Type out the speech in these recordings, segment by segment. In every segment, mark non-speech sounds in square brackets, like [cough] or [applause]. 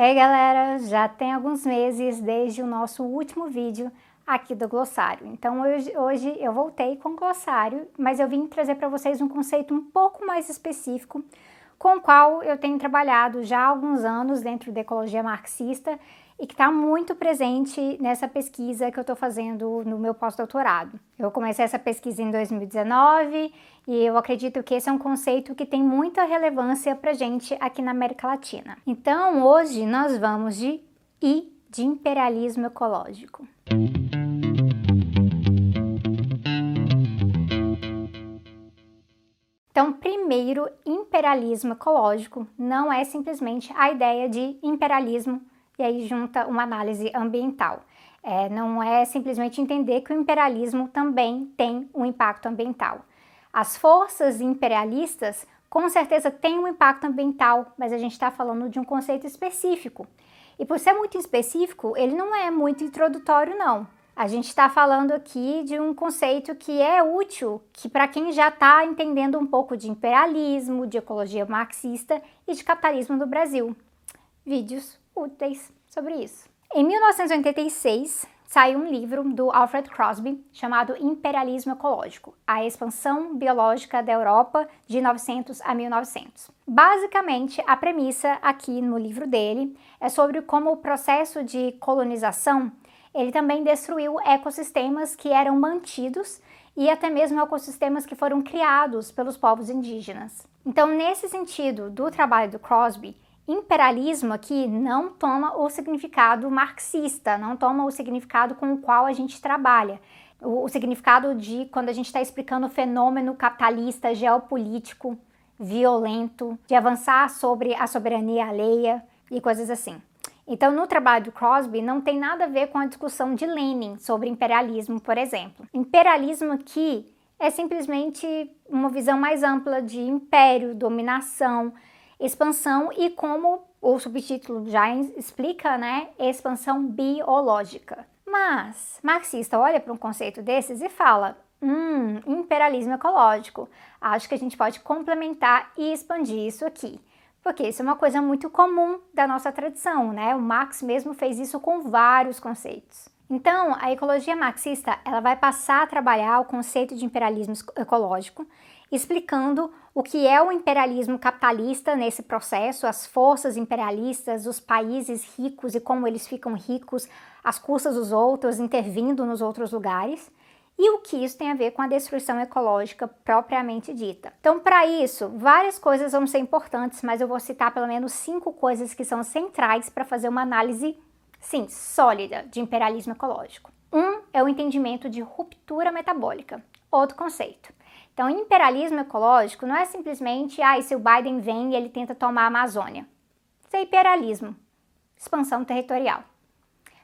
Ei galera, já tem alguns meses desde o nosso último vídeo aqui do glossário. Então hoje, hoje eu voltei com o glossário, mas eu vim trazer para vocês um conceito um pouco mais específico com o qual eu tenho trabalhado já há alguns anos dentro da ecologia marxista e que está muito presente nessa pesquisa que eu estou fazendo no meu pós-doutorado. Eu comecei essa pesquisa em 2019 e eu acredito que esse é um conceito que tem muita relevância para gente aqui na América Latina. Então, hoje nós vamos de I de imperialismo ecológico. Então, primeiro, imperialismo ecológico não é simplesmente a ideia de imperialismo e aí junta uma análise ambiental. É, não é simplesmente entender que o imperialismo também tem um impacto ambiental. As forças imperialistas com certeza têm um impacto ambiental, mas a gente está falando de um conceito específico. E por ser muito específico, ele não é muito introdutório, não. A gente está falando aqui de um conceito que é útil, que para quem já está entendendo um pouco de imperialismo, de ecologia marxista e de capitalismo no Brasil. Vídeos úteis sobre isso. Em 1986, saiu um livro do Alfred Crosby chamado Imperialismo Ecológico: A Expansão Biológica da Europa de 900 a 1900. Basicamente, a premissa aqui no livro dele é sobre como o processo de colonização ele também destruiu ecossistemas que eram mantidos e até mesmo ecossistemas que foram criados pelos povos indígenas. Então, nesse sentido do trabalho do Crosby, imperialismo aqui não toma o significado marxista, não toma o significado com o qual a gente trabalha. O, o significado de quando a gente está explicando o fenômeno capitalista, geopolítico, violento, de avançar sobre a soberania alheia e coisas assim. Então, no trabalho do Crosby, não tem nada a ver com a discussão de Lenin sobre imperialismo, por exemplo. Imperialismo aqui é simplesmente uma visão mais ampla de império, dominação, expansão e como o subtítulo já explica, né, expansão biológica. Mas marxista olha para um conceito desses e fala: hum, imperialismo ecológico. Acho que a gente pode complementar e expandir isso aqui. Porque isso é uma coisa muito comum da nossa tradição, né? O Marx mesmo fez isso com vários conceitos. Então, a ecologia marxista, ela vai passar a trabalhar o conceito de imperialismo ecológico explicando o que é o imperialismo capitalista nesse processo, as forças imperialistas, os países ricos e como eles ficam ricos às custas dos outros, intervindo nos outros lugares, e o que isso tem a ver com a destruição ecológica propriamente dita. Então, para isso, várias coisas vão ser importantes, mas eu vou citar pelo menos cinco coisas que são centrais para fazer uma análise, sim, sólida de imperialismo ecológico. Um é o entendimento de ruptura metabólica, outro conceito. Então, imperialismo ecológico não é simplesmente, ah, se o Biden vem e ele tenta tomar a Amazônia. Isso é imperialismo, expansão territorial.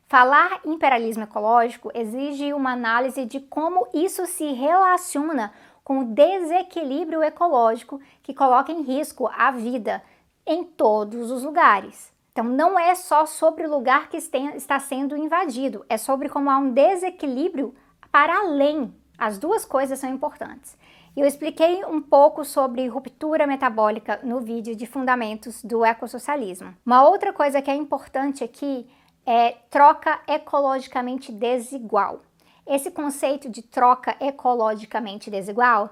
Falar imperialismo ecológico exige uma análise de como isso se relaciona com o desequilíbrio ecológico que coloca em risco a vida em todos os lugares. Então, não é só sobre o lugar que está sendo invadido, é sobre como há um desequilíbrio para além. As duas coisas são importantes. Eu expliquei um pouco sobre ruptura metabólica no vídeo de fundamentos do ecossocialismo. Uma outra coisa que é importante aqui é troca ecologicamente desigual. Esse conceito de troca ecologicamente desigual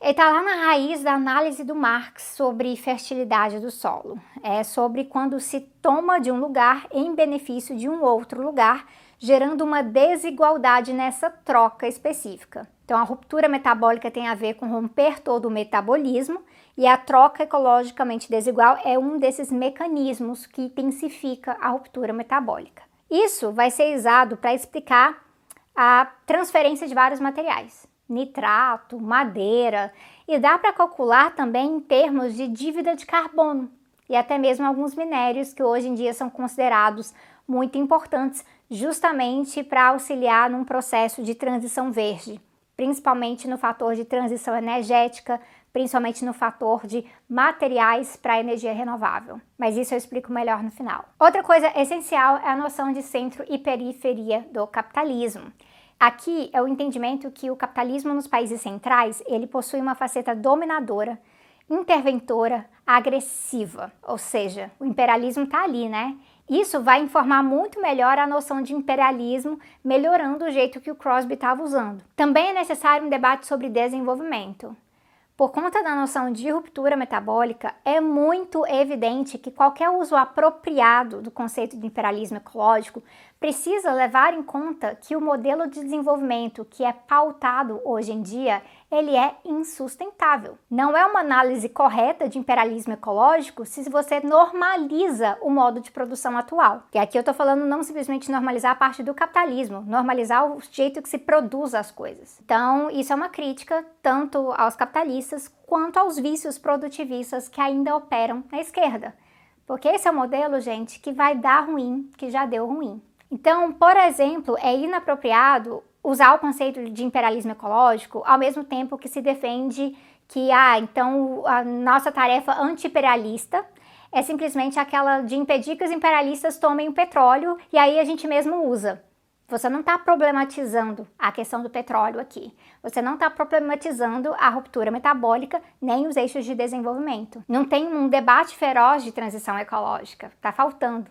está lá na raiz da análise do Marx sobre fertilidade do solo. É sobre quando se toma de um lugar em benefício de um outro lugar, gerando uma desigualdade nessa troca específica. Então, a ruptura metabólica tem a ver com romper todo o metabolismo e a troca ecologicamente desigual é um desses mecanismos que intensifica a ruptura metabólica. Isso vai ser usado para explicar a transferência de vários materiais, nitrato, madeira, e dá para calcular também em termos de dívida de carbono e até mesmo alguns minérios que hoje em dia são considerados muito importantes justamente para auxiliar num processo de transição verde principalmente no fator de transição energética, principalmente no fator de materiais para energia renovável. Mas isso eu explico melhor no final. Outra coisa essencial é a noção de centro e periferia do capitalismo. Aqui é o entendimento que o capitalismo nos países centrais, ele possui uma faceta dominadora, interventora, agressiva, ou seja, o imperialismo está ali, né? Isso vai informar muito melhor a noção de imperialismo, melhorando o jeito que o Crosby estava usando. Também é necessário um debate sobre desenvolvimento. Por conta da noção de ruptura metabólica, é muito evidente que qualquer uso apropriado do conceito de imperialismo ecológico precisa levar em conta que o modelo de desenvolvimento que é pautado hoje em dia, ele é insustentável. Não é uma análise correta de imperialismo ecológico se você normaliza o modo de produção atual. E aqui eu estou falando não simplesmente normalizar a parte do capitalismo, normalizar o jeito que se produz as coisas. Então, isso é uma crítica tanto aos capitalistas quanto aos vícios produtivistas que ainda operam na esquerda. Porque esse é o modelo, gente, que vai dar ruim, que já deu ruim. Então, por exemplo, é inapropriado usar o conceito de imperialismo ecológico ao mesmo tempo que se defende que, ah, então a nossa tarefa anti-imperialista é simplesmente aquela de impedir que os imperialistas tomem o petróleo e aí a gente mesmo usa. Você não está problematizando a questão do petróleo aqui. Você não está problematizando a ruptura metabólica nem os eixos de desenvolvimento. Não tem um debate feroz de transição ecológica. Está faltando.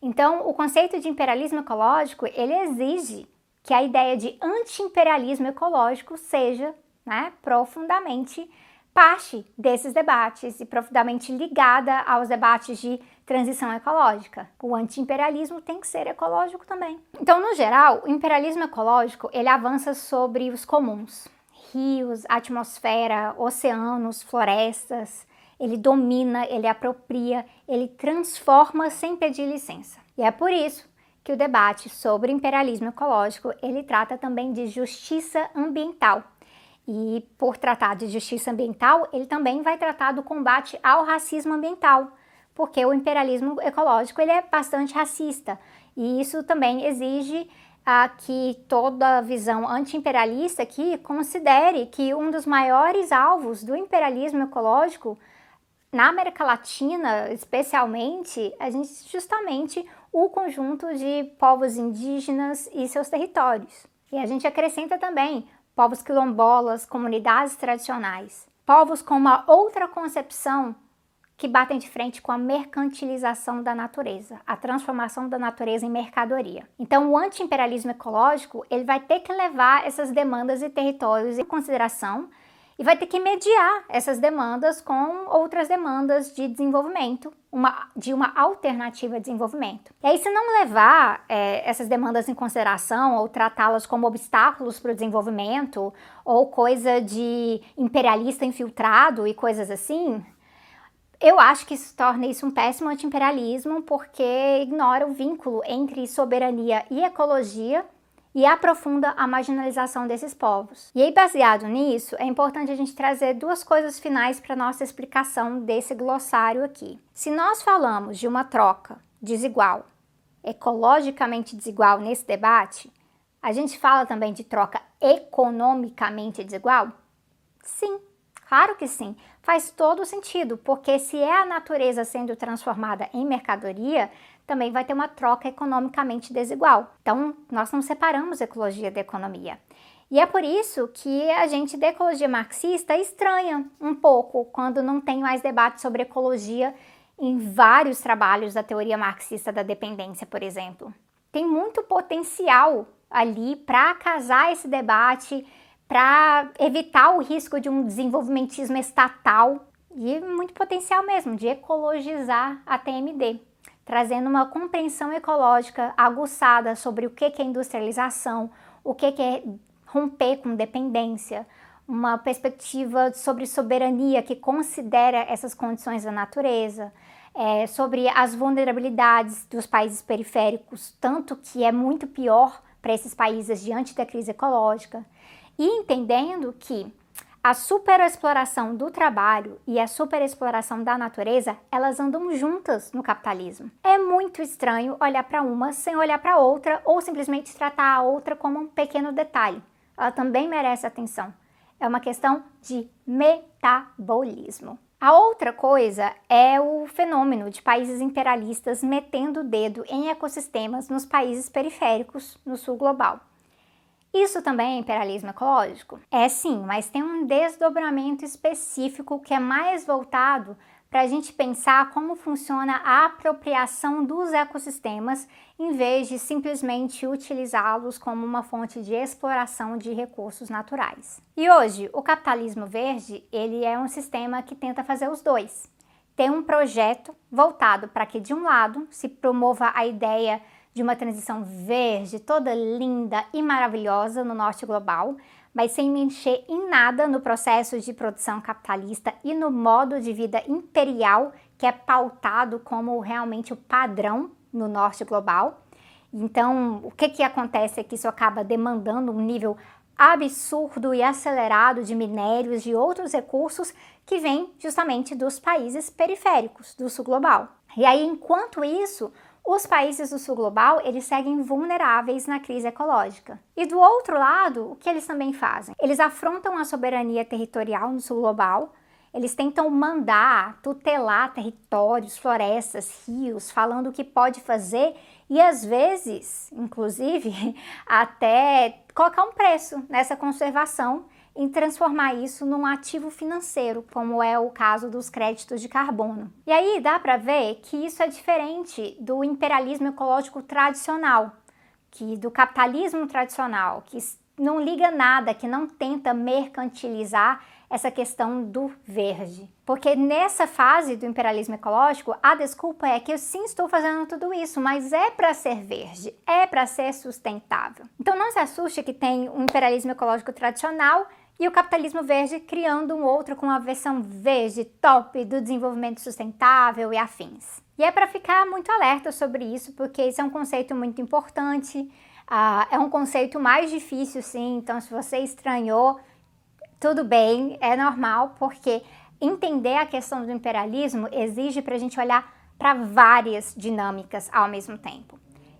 Então, o conceito de imperialismo ecológico, ele exige que a ideia de anti-imperialismo ecológico seja né, profundamente parte desses debates e profundamente ligada aos debates de transição ecológica. O anti-imperialismo tem que ser ecológico também. Então, no geral, o imperialismo ecológico, ele avança sobre os comuns. Rios, atmosfera, oceanos, florestas, ele domina, ele apropria, ele transforma sem pedir licença. E é por isso que o debate sobre imperialismo ecológico, ele trata também de justiça ambiental. E por tratar de justiça ambiental, ele também vai tratar do combate ao racismo ambiental, porque o imperialismo ecológico ele é bastante racista. E isso também exige ah, que toda visão anti-imperialista aqui considere que um dos maiores alvos do imperialismo ecológico na América Latina, especialmente, a gente justamente o conjunto de povos indígenas e seus territórios. E a gente acrescenta também povos quilombolas, comunidades tradicionais, povos com uma outra concepção que batem de frente com a mercantilização da natureza, a transformação da natureza em mercadoria. Então, o anti-imperialismo ecológico, ele vai ter que levar essas demandas e territórios em consideração e vai ter que mediar essas demandas com outras demandas de desenvolvimento, uma, de uma alternativa de desenvolvimento. E aí, se não levar é, essas demandas em consideração ou tratá-las como obstáculos para o desenvolvimento ou coisa de imperialista infiltrado e coisas assim, eu acho que isso torna isso um péssimo anti-imperialismo porque ignora o vínculo entre soberania e ecologia e aprofunda a marginalização desses povos. E aí, baseado nisso, é importante a gente trazer duas coisas finais para nossa explicação desse glossário aqui. Se nós falamos de uma troca desigual, ecologicamente desigual nesse debate, a gente fala também de troca economicamente desigual? Sim, claro que sim. Faz todo sentido, porque se é a natureza sendo transformada em mercadoria, também vai ter uma troca economicamente desigual. Então, nós não separamos ecologia da economia. E é por isso que a gente da ecologia marxista estranha um pouco quando não tem mais debate sobre ecologia em vários trabalhos da teoria marxista da dependência, por exemplo. Tem muito potencial ali para casar esse debate, para evitar o risco de um desenvolvimentismo estatal e muito potencial mesmo de ecologizar a TMD trazendo uma compreensão ecológica aguçada sobre o que é industrialização, o que é romper com dependência, uma perspectiva sobre soberania que considera essas condições da natureza, é, sobre as vulnerabilidades dos países periféricos, tanto que é muito pior para esses países diante da crise ecológica, e entendendo que a superexploração do trabalho e a superexploração da natureza, elas andam juntas no capitalismo. É muito estranho olhar para uma sem olhar para outra ou simplesmente tratar a outra como um pequeno detalhe. Ela também merece atenção. É uma questão de metabolismo. A outra coisa é o fenômeno de países imperialistas metendo o dedo em ecossistemas nos países periféricos no sul global. Isso também é imperialismo ecológico? É sim, mas tem um desdobramento específico que é mais voltado para a gente pensar como funciona a apropriação dos ecossistemas em vez de simplesmente utilizá-los como uma fonte de exploração de recursos naturais. E hoje, o capitalismo verde, ele é um sistema que tenta fazer os dois. Tem um projeto voltado para que de um lado se promova a ideia de uma transição verde, toda linda e maravilhosa no norte global, mas sem mexer em nada no processo de produção capitalista e no modo de vida imperial que é pautado como realmente o padrão no norte global. Então, o que, que acontece é que isso acaba demandando um nível absurdo e acelerado de minérios e outros recursos que vêm justamente dos países periféricos do sul global. E aí, enquanto isso, os países do sul global, eles seguem vulneráveis na crise ecológica. E do outro lado, o que eles também fazem? Eles afrontam a soberania territorial no sul global, eles tentam mandar, tutelar territórios, florestas, rios, falando o que pode fazer e às vezes, inclusive, [laughs] até colocar um preço nessa conservação em transformar isso num ativo financeiro, como é o caso dos créditos de carbono. E aí dá para ver que isso é diferente do imperialismo ecológico tradicional, que do capitalismo tradicional, que não liga nada, que não tenta mercantilizar essa questão do verde. Porque nessa fase do imperialismo ecológico, a desculpa é que eu sim estou fazendo tudo isso, mas é para ser verde, é para ser sustentável. Então não se assuste que tem um imperialismo ecológico tradicional e o capitalismo verde criando um outro com uma versão verde top do desenvolvimento sustentável e afins. E é para ficar muito alerta sobre isso, porque isso é um conceito muito importante, uh, é um conceito mais difícil, sim. Então, se você estranhou, tudo bem, é normal, porque entender a questão do imperialismo exige para a gente olhar para várias dinâmicas ao mesmo tempo.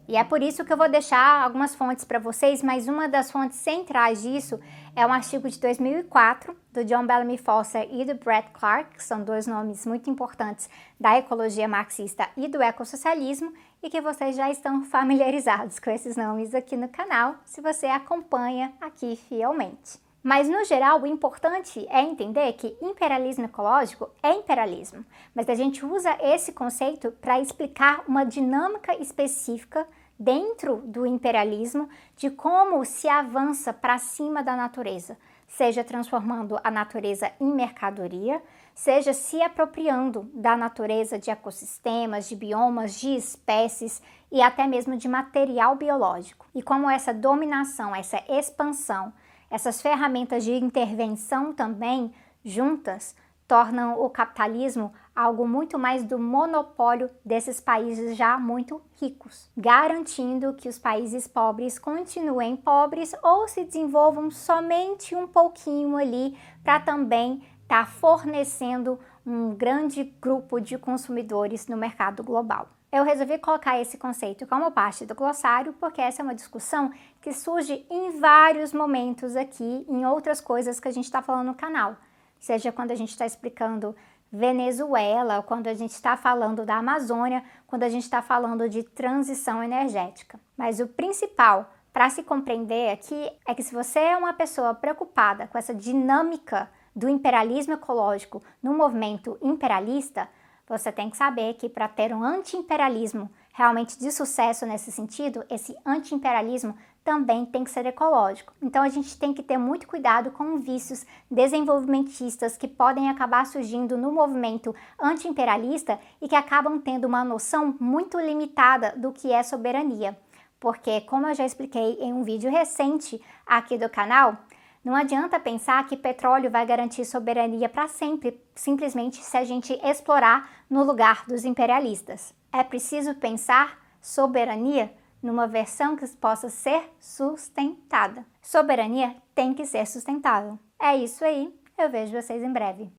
E é por isso que eu vou deixar algumas fontes para vocês, mas uma das fontes centrais disso é um artigo de 2004 do John Bellamy Foster e do Brett Clark, que são dois nomes muito importantes da ecologia marxista e do ecossocialismo, e que vocês já estão [laughs] familiarizados com esses nomes aqui no canal, se você acompanha aqui fielmente. Mas, no geral, o importante é entender que imperialismo ecológico é imperialismo, mas a gente usa esse conceito para explicar uma dinâmica específica dentro do imperialismo de como se avança para cima da natureza, seja transformando a natureza em mercadoria, seja se apropriando da natureza de ecossistemas, de biomas, de espécies e até mesmo de material biológico. E como essa dominação, essa expansão, essas ferramentas de intervenção também juntas tornam o capitalismo algo muito mais do monopólio desses países já muito ricos, garantindo que os países pobres continuem pobres ou se desenvolvam somente um pouquinho ali para também estar tá fornecendo um grande grupo de consumidores no mercado global. Eu resolvi colocar esse conceito como parte do glossário porque essa é uma discussão que surge em vários momentos aqui, em outras coisas que a gente está falando no canal seja quando a gente está explicando Venezuela, quando a gente está falando da Amazônia, quando a gente está falando de transição energética. Mas o principal para se compreender aqui é que se você é uma pessoa preocupada com essa dinâmica do imperialismo ecológico no movimento imperialista, você tem que saber que para ter um anti-imperialismo realmente de sucesso nesse sentido, esse anti-imperialismo também tem que ser ecológico. Então a gente tem que ter muito cuidado com vícios desenvolvimentistas que podem acabar surgindo no movimento anti-imperialista e que acabam tendo uma noção muito limitada do que é soberania. Porque, como eu já expliquei em um vídeo recente aqui do canal, não adianta pensar que petróleo vai garantir soberania para sempre, simplesmente se a gente explorar no lugar dos imperialistas. É preciso pensar soberania numa versão que possa ser sustentada. Soberania tem que ser sustentável. É isso aí, eu vejo vocês em breve.